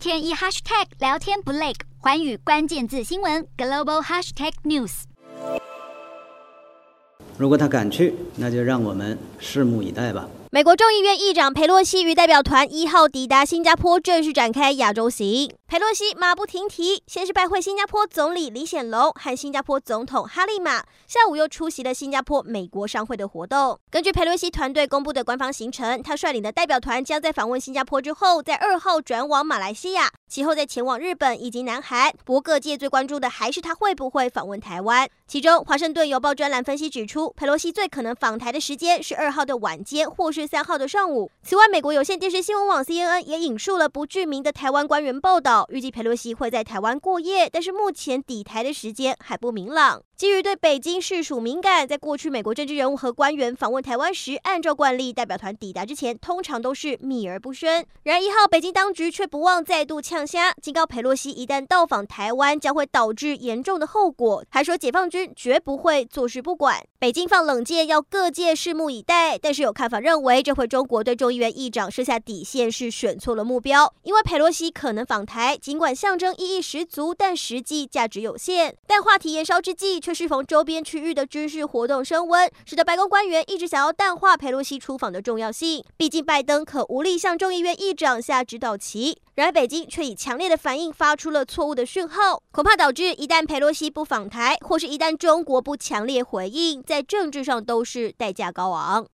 天一 hashtag 聊天不累，环宇关键字新闻 global hashtag news。如果他敢去，那就让我们拭目以待吧。美国众议院议长佩洛西与代表团一号抵达新加坡，正式展开亚洲行。裴洛西马不停蹄，先是拜会新加坡总理李显龙和新加坡总统哈利玛，下午又出席了新加坡美国商会的活动。根据裴洛西团队公布的官方行程，他率领的代表团将在访问新加坡之后，在二号转往马来西亚，其后再前往日本以及南韩。不过，各界最关注的还是他会不会访问台湾。其中，《华盛顿邮报》专栏分析指出，佩洛西最可能访台的时间是二号的晚间，或是三号的上午。此外，美国有线电视新闻网 CNN 也引述了不具名的台湾官员报道。预计佩洛西会在台湾过夜，但是目前抵台的时间还不明朗。基于对北京事属敏感，在过去美国政治人物和官员访问台湾时，按照惯例，代表团抵达之前通常都是秘而不宣。然而一号，北京当局却不忘再度呛虾，警告佩洛西一旦到访台湾，将会导致严重的后果，还说解放军绝不会坐视不管。北京放冷箭，要各界拭目以待。但是有看法认为，这回中国对众议院议长设下底线是选错了目标，因为佩洛西可能访台，尽管象征意义十足，但实际价值有限。但话题延烧之际，却适逢周边区域的军事活动升温，使得白宫官员一直想要淡化裴洛西出访的重要性。毕竟拜登可无力向众议院议长下指导棋。然而北京却以强烈的反应发出了错误的讯号，恐怕导致一旦裴洛西不访台，或是一旦中国不强烈回应，在政治上都是代价高昂。